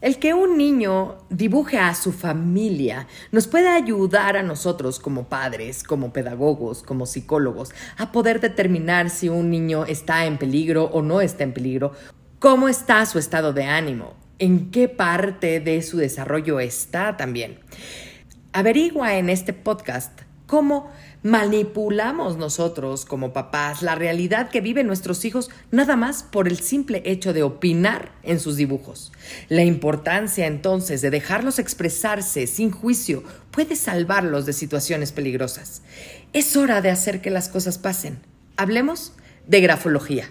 El que un niño dibuje a su familia nos puede ayudar a nosotros como padres, como pedagogos, como psicólogos, a poder determinar si un niño está en peligro o no está en peligro, cómo está su estado de ánimo, en qué parte de su desarrollo está también. Averigua en este podcast cómo manipulamos nosotros como papás la realidad que viven nuestros hijos nada más por el simple hecho de opinar en sus dibujos. La importancia entonces de dejarlos expresarse sin juicio puede salvarlos de situaciones peligrosas. Es hora de hacer que las cosas pasen. Hablemos de grafología.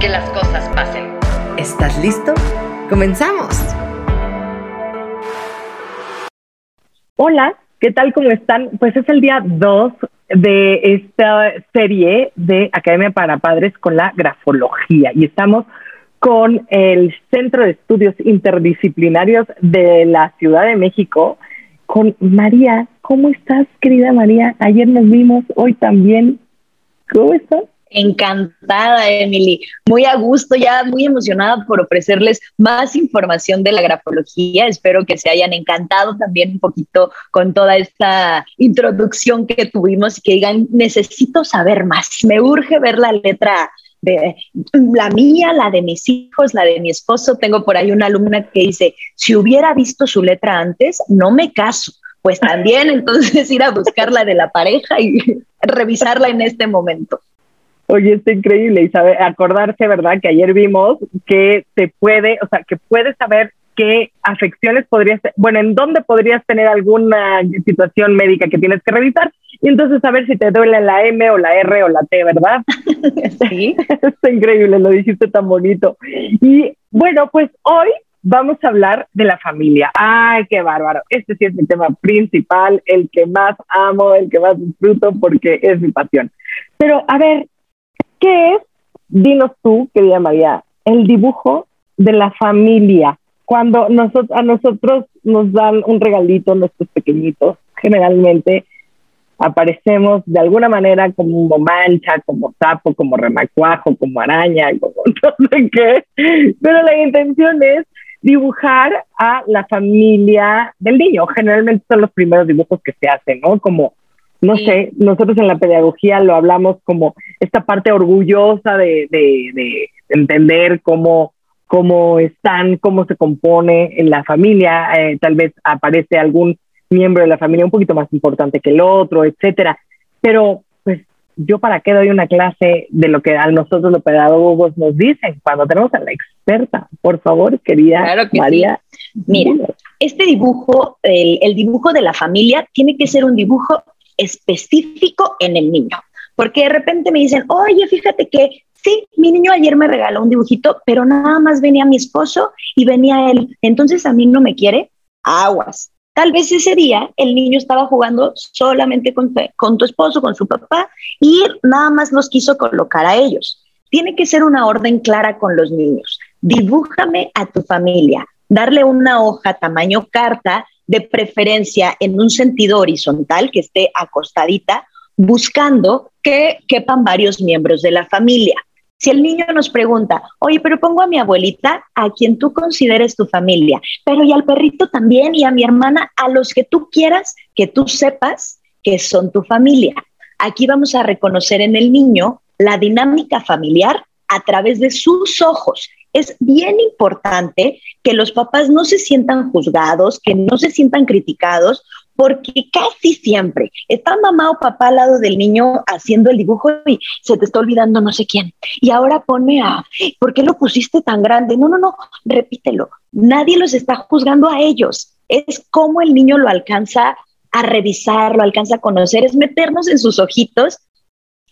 que las cosas pasen. ¿Estás listo? ¡Comenzamos! Hola, ¿qué tal? ¿Cómo están? Pues es el día 2 de esta serie de Academia para Padres con la grafología y estamos con el Centro de Estudios Interdisciplinarios de la Ciudad de México, con María. ¿Cómo estás, querida María? Ayer nos vimos, hoy también. ¿Cómo estás? Encantada, Emily. Muy a gusto, ya muy emocionada por ofrecerles más información de la grafología. Espero que se hayan encantado también un poquito con toda esta introducción que tuvimos y que digan, necesito saber más. Me urge ver la letra de la mía, la de mis hijos, la de mi esposo. Tengo por ahí una alumna que dice, si hubiera visto su letra antes, no me caso. Pues también entonces ir a buscar la de la pareja y revisarla en este momento. Oye, está increíble y sabe, acordarse, ¿verdad? Que ayer vimos que te puede, o sea, que puedes saber qué afecciones podrías, bueno, en dónde podrías tener alguna situación médica que tienes que revisar y entonces saber si te duele la M o la R o la T, ¿verdad? Sí, está increíble, lo dijiste tan bonito. Y bueno, pues hoy vamos a hablar de la familia. Ay, qué bárbaro. Este sí es mi tema principal, el que más amo, el que más disfruto porque es mi pasión. Pero a ver, ¿Qué es, dinos tú, querida María, el dibujo de la familia? Cuando a nosotros nos dan un regalito, nuestros pequeñitos, generalmente aparecemos de alguna manera como mancha, como sapo, como remacuajo, como araña, como no sé qué, pero la intención es dibujar a la familia del niño. Generalmente son los primeros dibujos que se hacen, ¿no? Como no sé, nosotros en la pedagogía lo hablamos como esta parte orgullosa de, entender cómo, cómo están, cómo se compone en la familia, eh, tal vez aparece algún miembro de la familia un poquito más importante que el otro, etcétera. Pero, pues, yo para qué doy una clase de lo que a nosotros los pedagogos nos dicen cuando tenemos a la experta. Por favor, querida María. Mira, este dibujo, el, el dibujo de la familia, tiene que ser un dibujo específico en el niño. Porque de repente me dicen, oye, fíjate que sí, mi niño ayer me regaló un dibujito, pero nada más venía mi esposo y venía él. Entonces a mí no me quiere, aguas. Tal vez ese día el niño estaba jugando solamente con, con tu esposo, con su papá, y nada más los quiso colocar a ellos. Tiene que ser una orden clara con los niños. Dibújame a tu familia, darle una hoja tamaño carta de preferencia en un sentido horizontal, que esté acostadita, buscando que quepan varios miembros de la familia. Si el niño nos pregunta, oye, pero pongo a mi abuelita, a quien tú consideres tu familia, pero y al perrito también y a mi hermana, a los que tú quieras que tú sepas que son tu familia. Aquí vamos a reconocer en el niño la dinámica familiar a través de sus ojos es bien importante que los papás no se sientan juzgados, que no se sientan criticados porque casi siempre está mamá o papá al lado del niño haciendo el dibujo y se te está olvidando no sé quién. Y ahora pone a, ¿por qué lo pusiste tan grande? No, no, no, repítelo. Nadie los está juzgando a ellos. Es cómo el niño lo alcanza a revisar, lo alcanza a conocer, es meternos en sus ojitos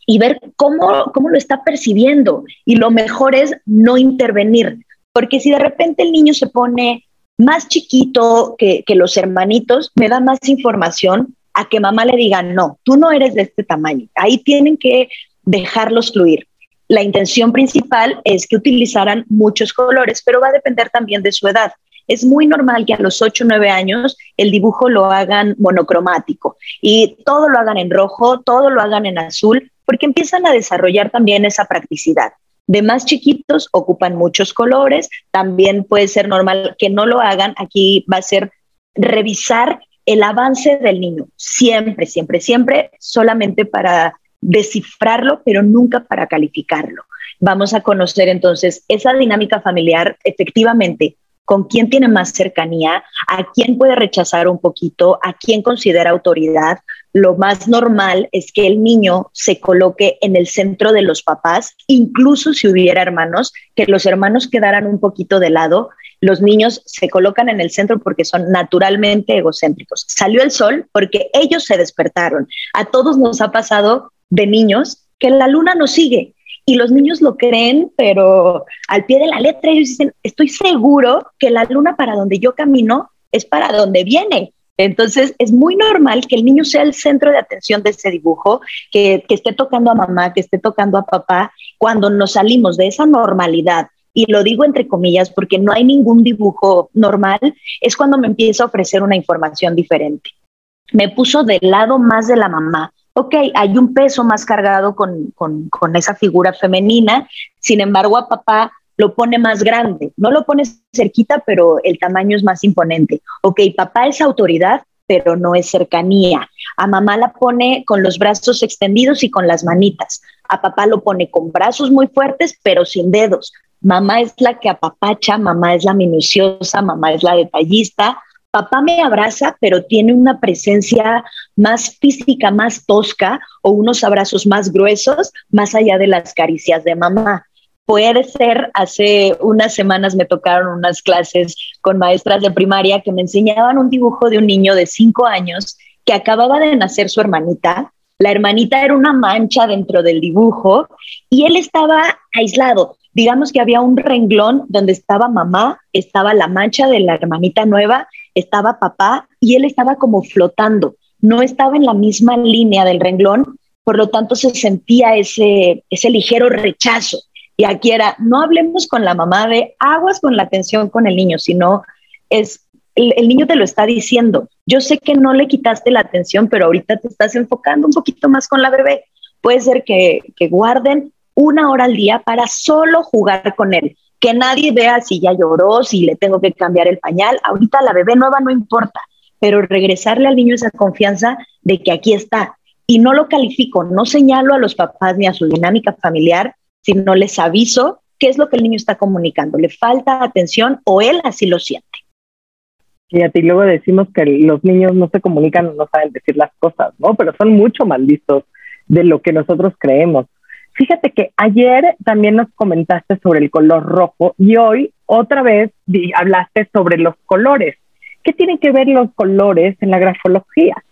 y ver cómo, cómo lo está percibiendo. Y lo mejor es no intervenir, porque si de repente el niño se pone más chiquito que, los hermanitos, me da más información a que mamá le diga, no, tú no eres de este tamaño. Ahí tienen que dejarlos fluir. La intención principal es que utilizaran muchos colores, pero va a depender también de su edad. Es muy normal que a los 8 o 9 años el dibujo lo hagan monocromático y todo lo hagan en rojo, todo lo hagan en azul, porque empiezan a desarrollar también esa practicidad de más chiquitos ocupan muchos colores, también puede ser normal que no lo hagan, aquí va a ser revisar el avance del niño, siempre, siempre, siempre, solamente para descifrarlo, pero nunca para calificarlo. Vamos a conocer entonces esa dinámica familiar efectivamente con quién tiene más cercanía, a quién puede rechazar un poquito, a quién considera autoridad. Lo más normal es que el niño se coloque en el centro de los papás, incluso si hubiera hermanos, que los hermanos quedaran un poquito de lado. Los niños se colocan en el centro porque son naturalmente egocéntricos. Salió el sol porque ellos se despertaron. A todos nos ha pasado de niños que la luna nos sigue y los niños lo creen, pero al pie de la letra ellos dicen, estoy seguro que la luna para donde yo camino es para donde viene. Entonces es muy normal que el niño sea el centro de atención de ese dibujo, que, esté tocando a mamá, que esté tocando a papá. Cuando nos salimos de esa normalidad y lo digo entre comillas porque no hay ningún dibujo normal, es cuando me empieza a ofrecer una información diferente. Me puso del lado más de la mamá, ok, hay un peso más cargado con, esa figura femenina, sin embargo a papá lo pone más grande, no lo pone cerquita, pero el tamaño es más imponente. Ok, papá es autoridad, pero no es cercanía. A mamá la pone con los brazos extendidos y con las manitas. A papá lo pone con brazos muy fuertes, pero sin dedos. Mamá es la que apapacha, mamá es la minuciosa, mamá es la detallista, papá me abraza, pero tiene una presencia más física, más tosca o unos abrazos más gruesos, más allá de las caricias de mamá. Puede ser, hace unas semanas me tocaron unas clases con maestras de primaria que me enseñaban un dibujo de un niño de cinco años que acababa de nacer su hermanita. La hermanita era una mancha dentro del dibujo y él estaba aislado. Digamos que había un renglón donde estaba mamá, estaba la mancha de la hermanita nueva estaba papá y él estaba como flotando, no estaba en la misma línea del renglón, por lo tanto se sentía ese, ese ligero rechazo. Y aquí era, no hablemos con la mamá de aguas con la atención con el niño, sino es, el, niño te lo está diciendo. Yo sé que no le quitaste la atención, pero ahorita te estás enfocando un poquito más con la bebé. Puede ser que, que guarden una hora al día para solo jugar con él que nadie vea si ya lloró, si le tengo que cambiar el pañal. Ahorita la bebé nueva no importa, pero regresarle al niño esa confianza de que aquí está. Y no lo califico, no señalo a los papás ni a su dinámica familiar, sino les aviso qué es lo que el niño está comunicando. ¿Le falta atención o él así lo siente? Y a ti luego decimos que los niños no se comunican o no saben decir las cosas, ¿no? Pero son mucho más listos de lo que nosotros creemos. Fíjate que ayer también nos comentaste sobre el color rojo y hoy otra vez hablaste sobre los colores. ¿Qué tienen que ver los colores en la grafología?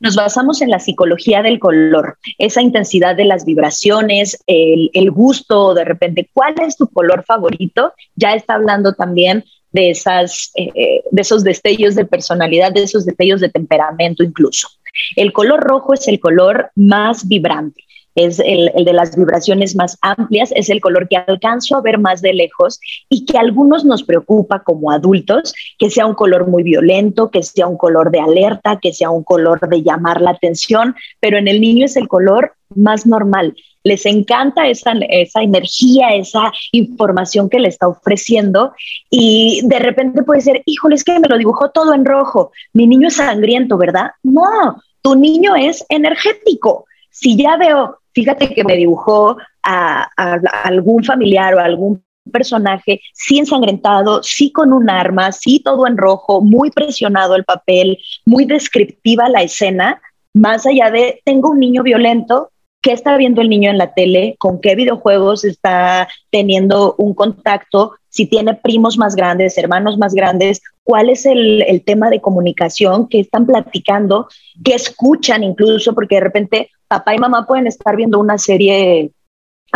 Nos basamos en la psicología del color, esa intensidad de las vibraciones, el, gusto, de repente, ¿cuál es tu color favorito? Ya está hablando también de, esas, eh, de esos destellos de personalidad, de esos destellos de temperamento incluso. El color rojo es el color más vibrante es el, de las vibraciones más amplias, es el color que alcanzo a ver más de lejos y que a algunos nos preocupa como adultos, que sea un color muy violento, que sea un color de alerta, que sea un color de llamar la atención, pero en el niño es el color más normal. Les encanta esa, esa energía, esa información que le está ofreciendo y de repente puede ser, híjole, es que me lo dibujó todo en rojo, mi niño es sangriento, ¿verdad? No, tu niño es energético. Si ya veo fíjate que me dibujó a, algún familiar o algún personaje sí ensangrentado, sí con un arma, sí todo en rojo, muy presionado el papel, muy descriptiva la escena, más allá de tengo un niño violento, qué está viendo el niño en la tele, con qué videojuegos está teniendo un contacto, si tiene primos más grandes, hermanos más grandes, cuál es el, el tema de comunicación, qué están platicando, qué escuchan incluso, porque de repente papá y mamá pueden estar viendo una serie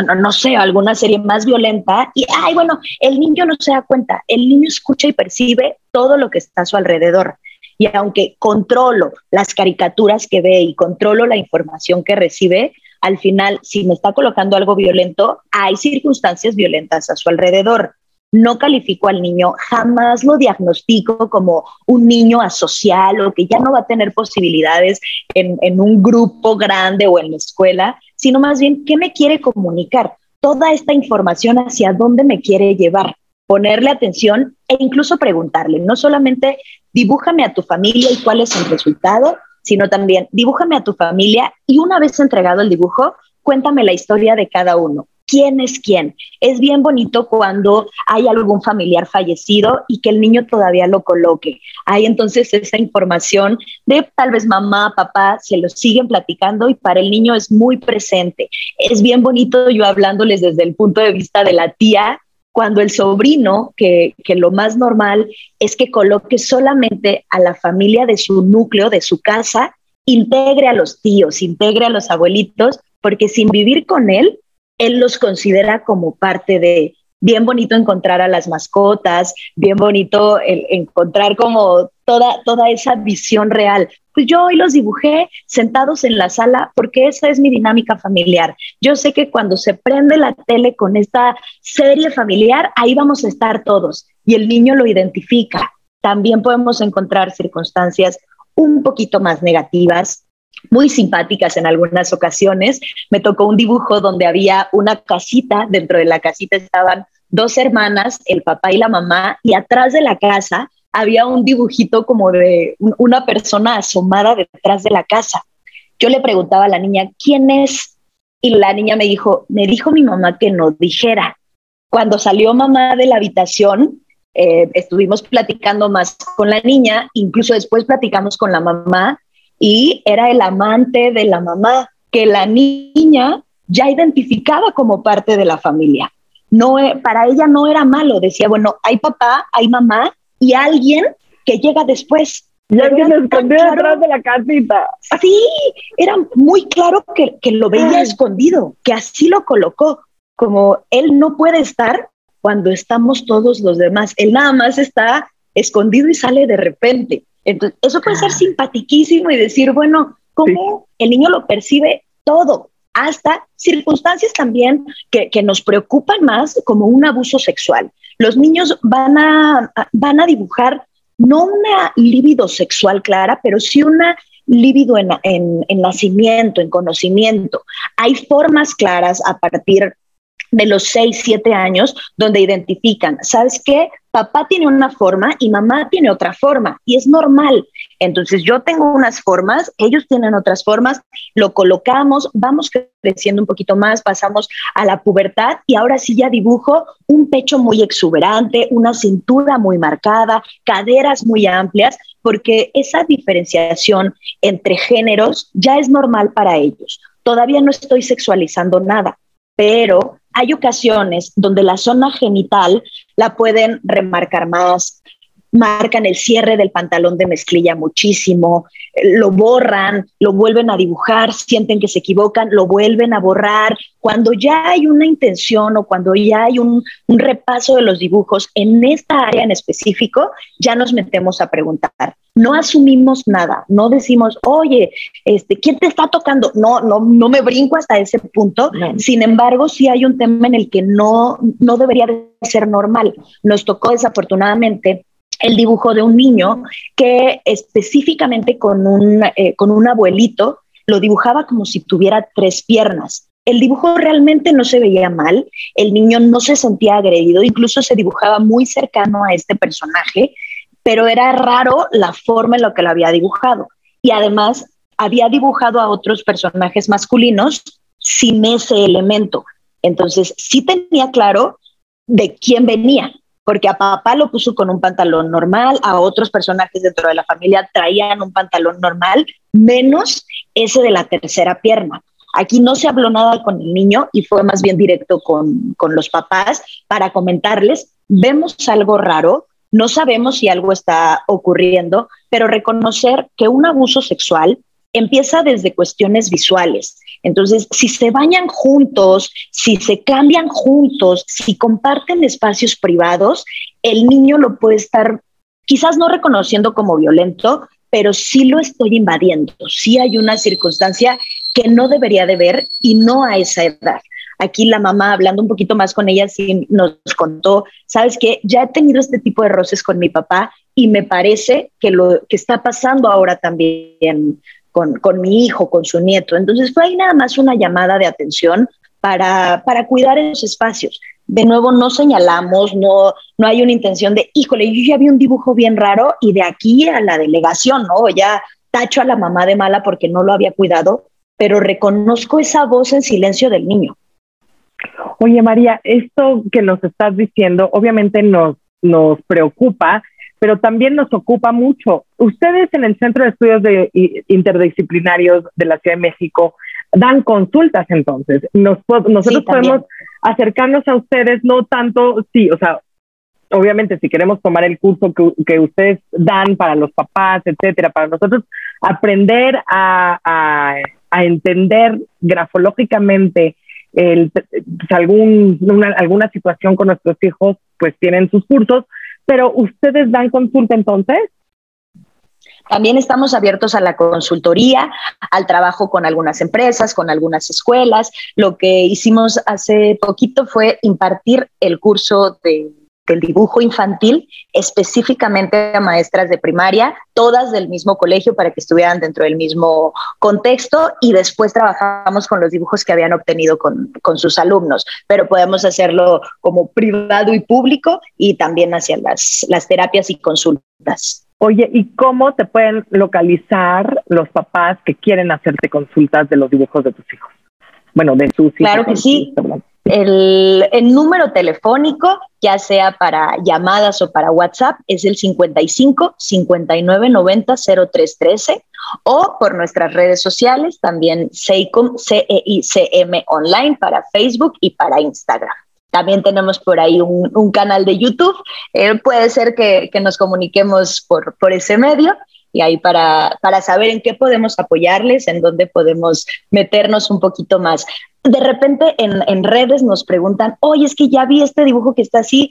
no, no, sé, alguna serie más violenta y, ay, bueno, el niño no se da cuenta, el niño escucha y percibe todo lo que está a su alrededor. Y aunque controlo las caricaturas que ve y controlo la información que recibe, al final, si me está colocando algo violento, hay circunstancias violentas a su alrededor. No califico al niño, jamás lo diagnostico como un niño asocial o que ya no va a tener posibilidades en, un grupo grande o en la escuela, sino más bien qué me quiere comunicar, toda esta información hacia dónde me quiere llevar, ponerle atención e incluso preguntarle, no solamente dibújame a tu familia y cuál es el resultado, sino también dibújame a tu familia y una vez entregado el dibujo, cuéntame la historia de cada uno. ¿Quién es quién? Es bien bonito cuando hay algún familiar fallecido y que el niño todavía lo coloque. Hay entonces esa información de tal vez mamá, papá, se lo siguen platicando y para el niño es muy presente. Es bien bonito yo hablándoles desde el punto de vista de la tía cuando el sobrino, que, que, lo más normal es que coloque solamente a la familia de su núcleo, de su casa, integre a los tíos, integre a los abuelitos, porque sin vivir con él, él los considera como parte de, bien bonito encontrar a las mascotas, bien bonito el, encontrar como toda, toda esa visión real. Pues yo hoy los dibujé sentados en la sala porque esa es mi dinámica familiar. Yo sé que cuando se prende la tele con esta serie familiar, ahí vamos a estar todos y el niño lo identifica. También podemos encontrar circunstancias un poquito más negativas, muy simpáticas en algunas ocasiones. Me tocó un dibujo donde había una casita, dentro de la casita estaban dos hermanas, el papá y la mamá, y atrás de la casa había un dibujito como de una persona asomada detrás de la casa. Yo le preguntaba a la niña, ¿quién es? Y la niña me dijo, me dijo mi mamá que no dijera. Cuando salió mamá de la habitación, eh, estuvimos platicando más con la niña, incluso después platicamos con la mamá y era el amante de la mamá que la niña ya identificaba como parte de la familia. No, e, para ella no era malo, decía, bueno, hay papá, hay mamá y alguien que llega después. Ya que se escondió detrás de la casita. Sí, era muy claro que, que lo veía escondido, que así lo colocó, como él no puede estar cuando estamos todos los demás, él nada más está escondido y sale de repente. Entonces, eso puede ser ah. simpatiquísimo y decir, bueno, ¿cómo el niño lo percibe todo? Hasta circunstancias también que, que, nos preocupan más, como un abuso sexual. Los niños van a, van a dibujar no una libido sexual clara, pero sí una líbido en, en, en, nacimiento, en conocimiento. Hay formas claras a partir de los 6, 7 años donde identifican, ¿sabes qué? Papá tiene una forma y mamá tiene otra forma y es normal. Entonces yo tengo unas formas, ellos tienen otras formas, lo colocamos, vamos creciendo un poquito más, pasamos a la pubertad y ahora sí ya dibujo un pecho muy exuberante, una cintura muy marcada, caderas muy amplias, porque esa diferenciación entre géneros ya es normal para ellos. Todavía no estoy sexualizando nada, pero hay ocasiones donde la zona genital la pueden remarcar más, marcan el cierre del pantalón de mezclilla muchísimo, lo borran, lo vuelven a dibujar, sienten que se equivocan, lo vuelven a borrar. Cuando ya hay una intención o cuando ya hay un, un repaso de los dibujos en esta área en específico, ya nos metemos a preguntar. No asumimos nada, no decimos, oye, este, ¿quién te está tocando? No, no, no me brinco hasta ese punto. Sin embargo, sí hay un tema en el que no, no debería de ser normal. Nos tocó desafortunadamente el dibujo de un niño que específicamente con un, eh, con un abuelito lo dibujaba como si tuviera tres piernas. El dibujo realmente no se veía mal, el niño no se sentía agredido, incluso se dibujaba muy cercano a este personaje, pero era raro la forma en la que lo había dibujado. Y además había dibujado a otros personajes masculinos sin ese elemento. Entonces, sí tenía claro de quién venía, porque a papá lo puso con un pantalón normal, a otros personajes dentro de la familia traían un pantalón normal, menos ese de la tercera pierna. Aquí no se habló nada con el niño y fue más bien directo con, con los papás para comentarles, vemos algo raro, no sabemos si algo está ocurriendo, pero reconocer que un abuso sexual empieza desde cuestiones visuales. Entonces, si se bañan juntos, si se cambian juntos, si comparten espacios privados, el niño lo puede estar quizás no reconociendo como violento, pero sí lo estoy invadiendo. Sí hay una circunstancia que no debería de ver y no a esa edad. Aquí la mamá, hablando un poquito más con ella, sí nos contó, sabes que ya he tenido este tipo de roces con mi papá y me parece que lo que está pasando ahora también con, con mi hijo, con su nieto. Entonces fue ahí nada más una llamada de atención para, para cuidar esos espacios. De nuevo, no señalamos, no, no hay una intención de, híjole, yo ya vi un dibujo bien raro y de aquí a la delegación, ¿no? Ya tacho a la mamá de mala porque no lo había cuidado, pero reconozco esa voz en silencio del niño. Oye, María, esto que nos estás diciendo obviamente nos, nos preocupa pero también nos ocupa mucho. Ustedes en el Centro de Estudios de, Interdisciplinarios de la Ciudad de México dan consultas entonces. Nos, nosotros podemos acercarnos a ustedes, no tanto, sí, o sea, obviamente si queremos tomar el curso que, que ustedes dan para los papás, etcétera, para nosotros aprender a, a, a entender grafológicamente el, pues, algún, alguna situación con nuestros hijos, pues tienen sus cursos, pero ustedes dan consulta entonces. También estamos abiertos a la consultoría, al trabajo con algunas empresas, con algunas escuelas. Lo que hicimos hace poquito fue impartir el curso de del dibujo infantil específicamente a maestras de primaria, todas del mismo colegio para que estuvieran dentro del mismo contexto y después trabajamos con los dibujos que habían obtenido con, con sus alumnos, pero podemos hacerlo como privado y público y también hacia las, las terapias y consultas. Oye, ¿y cómo te pueden localizar los papás que quieren hacerte consultas de los dibujos de tus hijos? Bueno, de sus hijos. Claro que sí. El, número telefónico, ya sea para llamadas o para WhatsApp, es el 55 59 90 03 13 o por nuestras redes sociales, también CEICOM, CEICM Online para Facebook y para Instagram. También tenemos por ahí un, canal de YouTube. Eh, puede ser que, nos comuniquemos por, por ese medio y ahí para, para saber en qué podemos apoyarles, en dónde podemos meternos un poquito más de repente en, redes nos preguntan, oye, es que ya vi este dibujo que está así,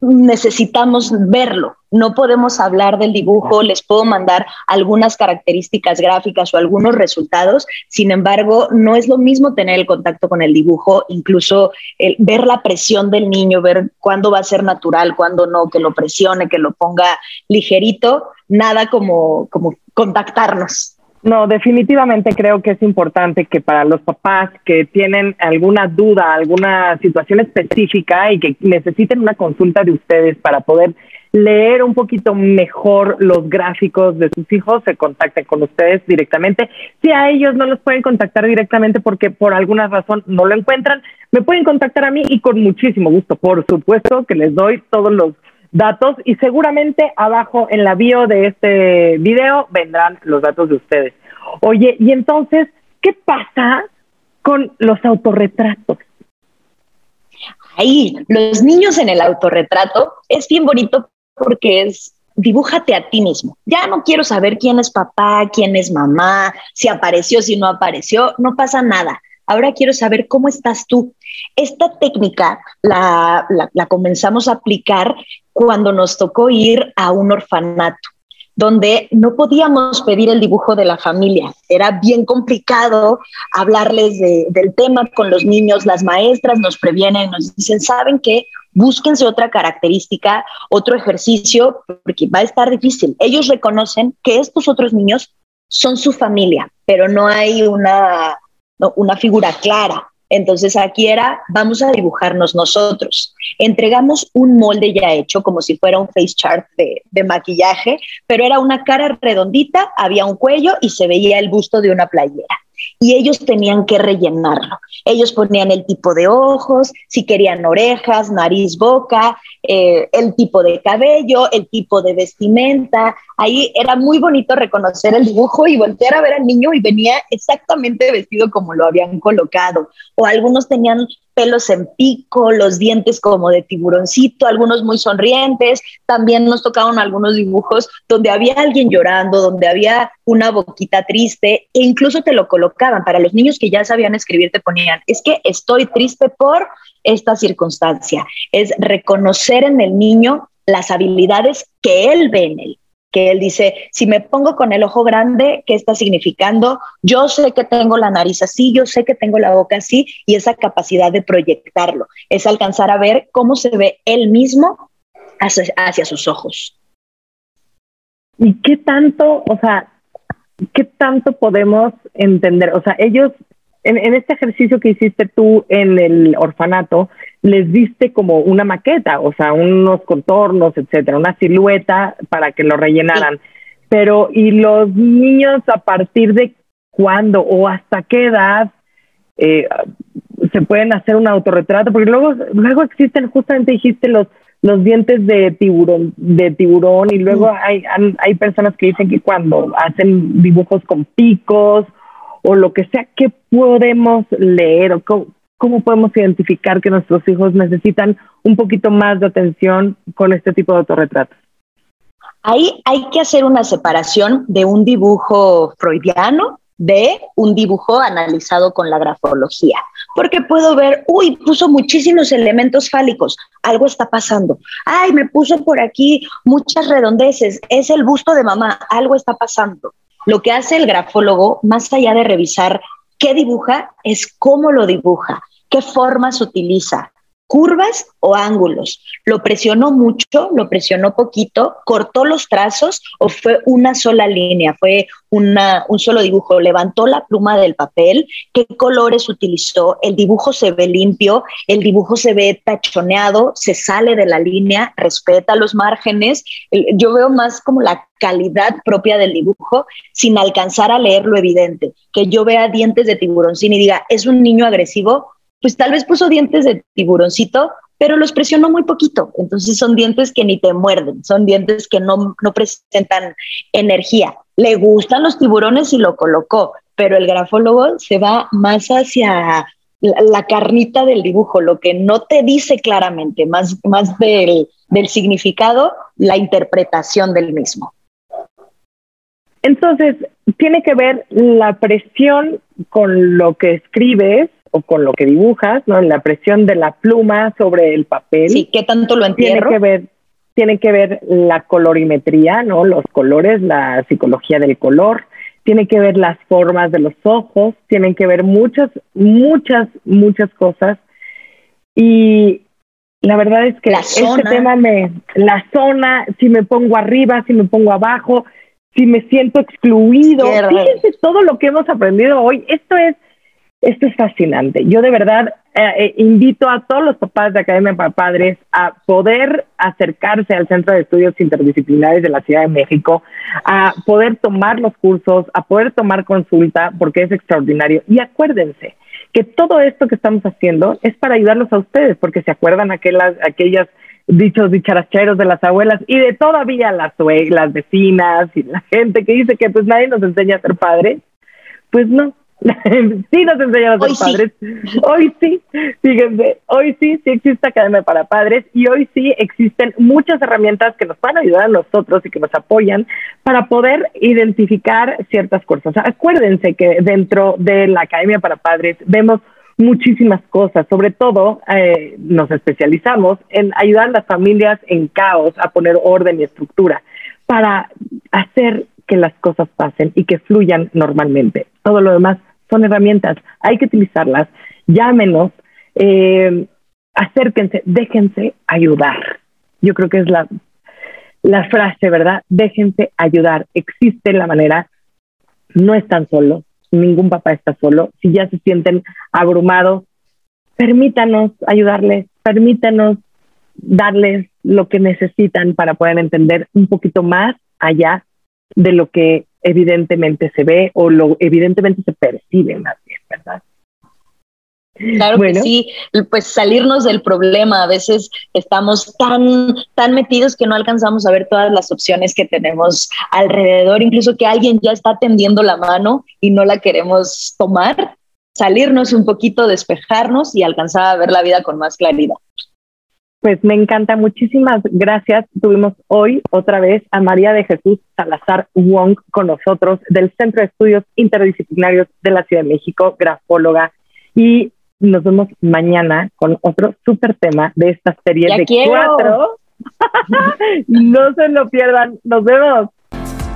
necesitamos verlo. No podemos hablar del dibujo, les puedo mandar algunas características gráficas o algunos resultados. Sin embargo, no es lo mismo tener el contacto con el dibujo, incluso el, ver la presión del niño, ver cuándo va a ser natural, cuándo no, que lo presione, que lo ponga ligerito. Nada como, como contactarnos. No, definitivamente creo que es importante que para los papás que tienen alguna duda, alguna situación específica y que necesiten una consulta de ustedes para poder leer un poquito mejor los gráficos de sus hijos, se contacten con ustedes directamente. Si a ellos no los pueden contactar directamente porque por alguna razón no lo encuentran, me pueden contactar a mí y con muchísimo gusto. Por supuesto que les doy todos los datos y seguramente abajo en la bio de este video vendrán los datos de ustedes. Oye, y entonces, ¿qué pasa con los autorretratos? Ahí, los niños en el autorretrato es bien bonito porque es dibújate a ti mismo. Ya no quiero saber quién es papá, quién es mamá, si apareció, si no apareció, no pasa nada. Ahora quiero saber cómo estás tú. Esta técnica la, la comenzamos a aplicar cuando nos tocó ir a un orfanato donde no podíamos pedir el dibujo de la familia. Era bien complicado hablarles del tema con los niños. Las maestras nos previenen, nos dicen, ¿saben qué? Búsquense otra característica, otro ejercicio, porque va a estar difícil. Ellos reconocen que estos otros niños son su familia, pero no hay una, una figura clara. Entonces aquí era, vamos a dibujarnos nosotros. Entregamos un molde ya hecho, como si fuera un face chart de, maquillaje, pero era una cara redondita, había un cuello y se veía el busto de una playera. Y ellos tenían que rellenarlo. Ellos ponían el tipo de ojos, si querían orejas, nariz, boca, eh, el tipo de cabello, el tipo de vestimenta. Ahí era muy bonito reconocer el dibujo y voltear a ver al niño y venía exactamente vestido como lo habían colocado. O algunos tenían pelos en pico, los dientes como de tiburoncito, algunos muy sonrientes. También nos tocaron algunos dibujos donde había alguien llorando, donde había una boquita triste e incluso te lo colocaban. Para los niños que ya sabían escribir te ponían, es que estoy triste por esta circunstancia. Es reconocer en el niño las habilidades que él ve en él él dice, si me pongo con el ojo grande, ¿qué está significando? Yo sé que tengo la nariz así, yo sé que tengo la boca así, y esa capacidad de proyectarlo, es alcanzar a ver cómo se ve él mismo hacia, sus ojos. ¿Y qué tanto, o sea, qué tanto podemos entender? O sea, ellos, en, en este ejercicio que hiciste tú en el orfanato, les diste como una maqueta, o sea, unos contornos, etcétera, una silueta para que lo rellenaran. Pero, ¿y los niños a partir de cuándo o hasta qué edad eh, se pueden hacer un autorretrato? Porque luego, luego existen, justamente dijiste, los, los dientes de tiburón, de tiburón, y luego hay, hay personas que dicen que cuando hacen dibujos con picos o lo que sea, ¿qué podemos leer o cómo, ¿cómo podemos identificar que nuestros hijos necesitan un poquito más de atención con este tipo de autorretratos? Ahí hay que hacer una separación de un dibujo freudiano de un dibujo analizado con la grafología, porque puedo ver, uy, puso muchísimos elementos fálicos, algo está pasando. Ay, me puso por aquí muchas redondeces, es el busto de mamá, algo está pasando. Lo que hace el grafólogo, más allá de revisar qué dibuja, es cómo lo dibuja qué formas utiliza, curvas o ángulos. ¿Lo presionó mucho? ¿Lo presionó poquito? ¿Cortó los trazos o fue una sola línea? ¿Fue una, un solo dibujo? ¿Levantó la pluma del papel? ¿Qué colores utilizó? ¿El dibujo se ve limpio? ¿El dibujo se ve tachoneado? ¿Se sale de la línea? ¿Respeta los márgenes? Yo veo más como la calidad propia del dibujo sin alcanzar a leer lo evidente. Que yo vea dientes de tiburoncín y diga, ¿es un niño agresivo? Pues tal vez puso dientes de tiburoncito, pero los presionó muy poquito. Entonces son dientes que ni te muerden, son dientes que no, no presentan energía. Le gustan los tiburones y lo colocó, pero el grafólogo se va más hacia la, carnita del dibujo, lo que no te dice claramente, más, más del, del significado, la interpretación del mismo. Entonces, tiene que ver la presión con lo que escribes o con lo que dibujas, ¿no? La presión de la pluma sobre el papel. Sí, ¿qué tanto lo entierro? Tiene que ver, tiene que ver la colorimetría, ¿no? Los colores, la psicología del color, tiene que ver las formas de los ojos, tienen que ver muchas, muchas, muchas cosas. Y la verdad es que este tema me, la zona, si me pongo arriba, si me pongo abajo, si me siento excluido, fíjense todo lo que hemos aprendido hoy. Esto es esto es fascinante. Yo de verdad eh, eh, invito a todos los papás de Academia para Padres a poder acercarse al Centro de Estudios Interdisciplinares de la Ciudad de México, a poder tomar los cursos, a poder tomar consulta, porque es extraordinario. Y acuérdense que todo esto que estamos haciendo es para ayudarlos a ustedes, porque se acuerdan aquellas, aquellas dichos dicharacheros de las abuelas y de todavía las, las vecinas y la gente que dice que pues nadie nos enseña a ser padres. Pues no, sí nos enseñan a ser padres. Hoy sí, fíjense, hoy sí, sí existe Academia para Padres y hoy sí existen muchas herramientas que nos van a ayudar a nosotros y que nos apoyan para poder identificar ciertas cosas. acuérdense que dentro de la Academia para Padres vemos muchísimas cosas, sobre todo eh, nos especializamos en ayudar a las familias en caos a poner orden y estructura para hacer que las cosas pasen y que fluyan normalmente. Todo lo demás son herramientas, hay que utilizarlas, llámenos, eh, acérquense, déjense ayudar. Yo creo que es la, la frase, ¿verdad? Déjense ayudar. Existe la manera, no están solos, ningún papá está solo. Si ya se sienten abrumados, permítanos ayudarles, permítanos darles lo que necesitan para poder entender un poquito más allá de lo que evidentemente se ve o lo evidentemente se percibe más bien, ¿verdad? Claro que sí, pues salirnos del problema, a veces estamos tan, tan metidos que no alcanzamos a ver todas las opciones que tenemos alrededor, incluso que alguien ya está tendiendo la mano y no la queremos tomar, salirnos un poquito, despejarnos y alcanzar a ver la vida con más claridad. Pues me encanta, muchísimas gracias. Tuvimos hoy otra vez a María de Jesús Salazar Wong con nosotros del Centro de Estudios Interdisciplinarios de la Ciudad de México, grafóloga. Y nos vemos mañana con otro súper tema de esta serie de cuatro. no se lo pierdan. Nos vemos.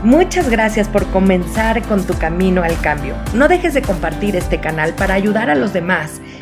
Muchas gracias por comenzar con tu camino al cambio. No dejes de compartir este canal para ayudar a los demás